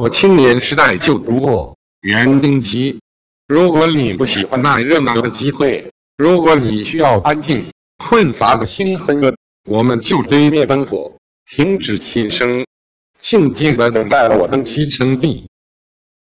我青年时代就读过园丁集。如果你不喜欢那热闹的集会，如果你需要安静、混杂的星和歌，我们就追灭灯火，停止琴声，静静的等待我登基称帝。